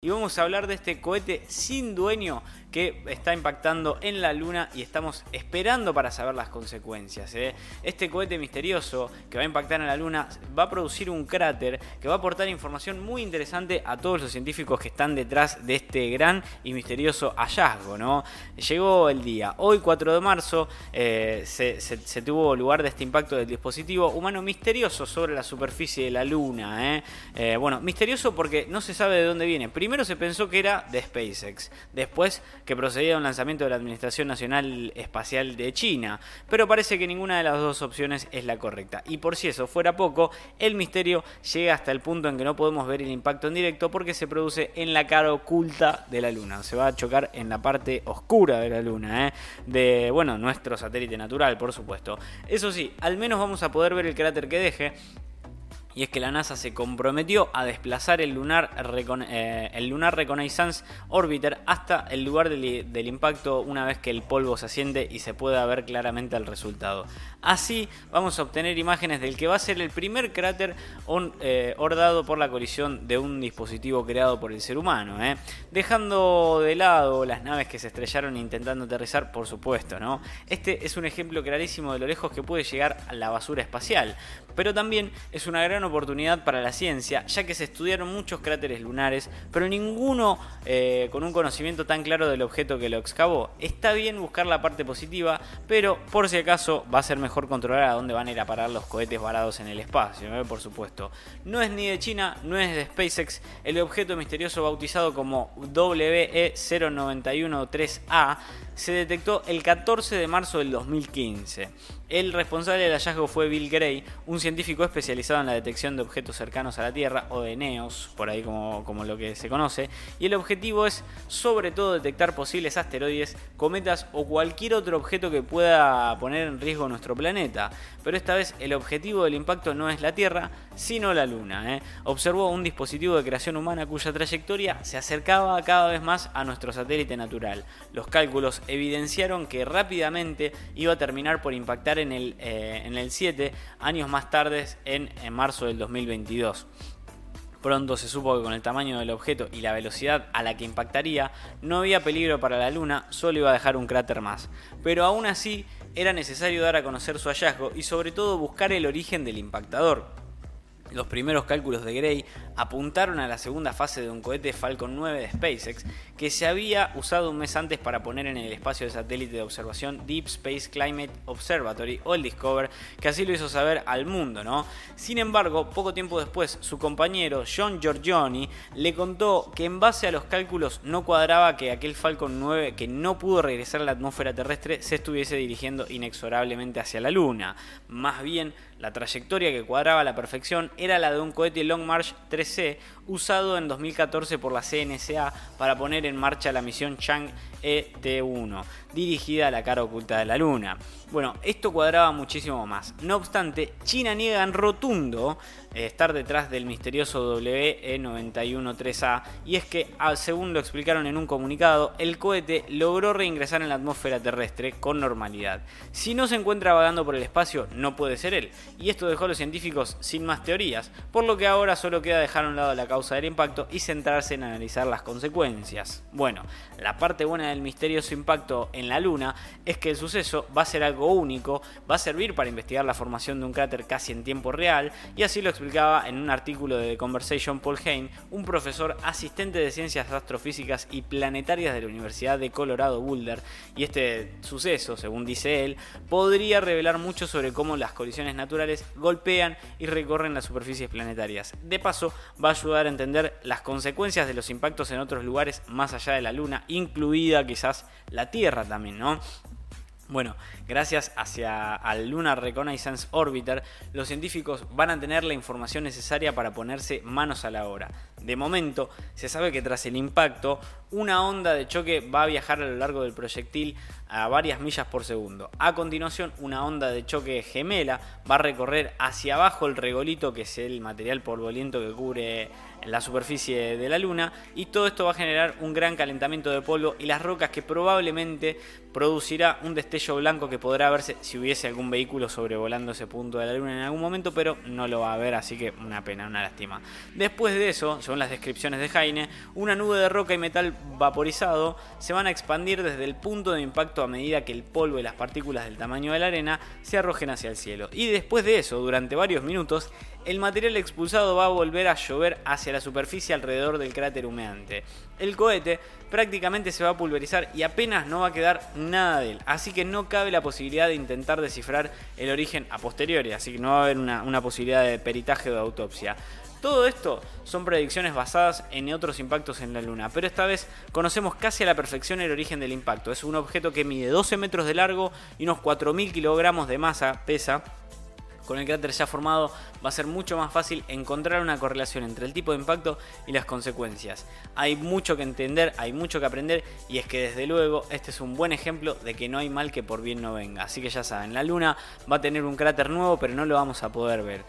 Y vamos a hablar de este cohete sin dueño que está impactando en la Luna y estamos esperando para saber las consecuencias. ¿eh? Este cohete misterioso que va a impactar en la Luna va a producir un cráter que va a aportar información muy interesante a todos los científicos que están detrás de este gran y misterioso hallazgo. Llegó el día, hoy 4 de marzo eh, se, tuvo lugar de este impacto del dispositivo humano misterioso sobre la superficie de la Luna. ¿eh? bueno, misterioso porque no se sabe de dónde viene se pensó que era de SpaceX, después que procedía a un lanzamiento de la Administración Nacional Espacial de China, pero parece que ninguna de las dos opciones es la correcta. Y por si eso fuera poco, el misterio llega hasta el punto en que no podemos ver el impacto en directo porque se produce en la cara oculta de la Luna. Se va a chocar en la parte oscura de la Luna, ¿eh? de bueno, nuestro satélite natural, por supuesto. Eso sí, al menos vamos a poder ver el cráter que deje y es que la NASA se comprometió a desplazar el Lunar, eh, el Lunar Reconnaissance Orbiter hasta el lugar del, impacto una vez que el polvo se asciende y se pueda ver claramente el resultado. Así vamos a obtener imágenes del que va a ser el primer cráter eh, hordado por la colisión de un dispositivo creado por el ser humano, ¿eh? dejando de lado las naves que se estrellaron intentando aterrizar, por supuesto. ¿no? Este es un ejemplo clarísimo de lo lejos que puede llegar la basura espacial, pero también es una gran oportunidad para la ciencia, ya que se estudiaron muchos cráteres lunares, pero ninguno eh, con un conocimiento tan claro del objeto que lo excavó. Está bien buscar la parte positiva, pero por si acaso va a ser mejor controlar a dónde van a ir a parar los cohetes varados en el espacio, ¿eh? por supuesto. No es ni de China, no es de SpaceX, el objeto misterioso bautizado como WE0913A se detectó el 14 de marzo del 2015. El responsable del hallazgo fue Bill Gray, un científico especializado en la detección de objetos cercanos a la Tierra, o de NEOS, por ahí como, como lo que se conoce, y el objetivo es sobre todo detectar posibles asteroides, cometas o cualquier otro objeto que pueda poner en riesgo nuestro planeta. Pero esta vez el objetivo del impacto no es la Tierra, sino la Luna. ¿eh? Observó un dispositivo de creación humana cuya trayectoria se acercaba cada vez más a nuestro satélite natural. Los cálculos evidenciaron que rápidamente iba a terminar por impactar en el, eh, en el 7 años más tarde, en, en marzo del 2022. Pronto se supo que con el tamaño del objeto y la velocidad a la que impactaría, no había peligro para la Luna, solo iba a dejar un cráter más. Pero aún así, era necesario dar a conocer su hallazgo y sobre todo buscar el origen del impactador. Los primeros cálculos de Gray apuntaron a la segunda fase de un cohete Falcon 9 de SpaceX que se había usado un mes antes para poner en el espacio de satélite de observación Deep Space Climate Observatory o el Discover, que así lo hizo saber al mundo, ¿no? Sin embargo, poco tiempo después, su compañero John Giorgioni le contó que en base a los cálculos no cuadraba que aquel Falcon 9 que no pudo regresar a la atmósfera terrestre se estuviese dirigiendo inexorablemente hacia la Luna. Más bien, la trayectoria que cuadraba a la perfección era la de un cohete Long March 3C usado en 2014 por la CNSA para poner en marcha la misión Chang ET1, dirigida a la cara oculta de la Luna. Bueno, esto cuadraba muchísimo más. No obstante, China niega en rotundo eh, estar detrás del misterioso WE913A y es que, según lo explicaron en un comunicado, el cohete logró reingresar en la atmósfera terrestre con normalidad. Si no se encuentra vagando por el espacio, no puede ser él, y esto dejó a los científicos sin más teorías, por lo que ahora solo queda dejar a un lado la causa del impacto y centrarse en analizar las consecuencias. Bueno, la parte buena del misterioso impacto en la Luna es que el suceso va a ser algo único, va a servir para investigar la formación de un cráter casi en tiempo real, y así lo explicaba en un artículo de The Conversation Paul Hain, un profesor asistente de ciencias astrofísicas y planetarias de la Universidad de Colorado Boulder, y este suceso, según dice él, podría revelar mucho sobre cómo las colisiones naturales golpean y recorren las superficies planetarias. De paso, va a ayudar a entender las consecuencias de los impactos en otros lugares más allá de la Luna, incluida quizás la Tierra también, ¿no? Bueno, gracias hacia al Lunar Reconnaissance Orbiter, los científicos van a tener la información necesaria para ponerse manos a la obra. De momento, se sabe que tras el impacto, una onda de choque va a viajar a lo largo del proyectil a varias millas por segundo. A continuación, una onda de choque gemela va a recorrer hacia abajo el regolito, que es el material polvoriento que cubre la superficie de la Luna y todo esto va a generar un gran calentamiento de polvo y las rocas que probablemente producirá un destello blanco que podrá verse si hubiese algún vehículo sobrevolando ese punto de la Luna en algún momento, pero no lo va a ver, así que una pena, una lástima. Después de eso, según las descripciones de Jaime, una nube de roca y metal vaporizado se van a expandir desde el punto de impacto a medida que el polvo y las partículas del tamaño de la arena se arrojen hacia el cielo. Y después de eso, durante varios minutos, el material expulsado va a volver a llover hacia la superficie alrededor del cráter humeante. El cohete prácticamente se va a pulverizar y apenas no va a quedar nada de él, así que no cabe la posibilidad de intentar descifrar el origen a posteriori, así que no va a haber una, una posibilidad de peritaje o de autopsia. Todo esto son predicciones basadas en otros impactos en la Luna, pero esta vez conocemos casi a la perfección el origen del impacto. Es un objeto que mide 12 metros de largo y unos 4.000 kilogramos de masa, pesa, con el cráter ya formado va a ser mucho más fácil encontrar una correlación entre el tipo de impacto y las consecuencias. Hay mucho que entender, hay mucho que aprender y es que desde luego este es un buen ejemplo de que no hay mal que por bien no venga. Así que ya saben, la Luna va a tener un cráter nuevo pero no lo vamos a poder ver.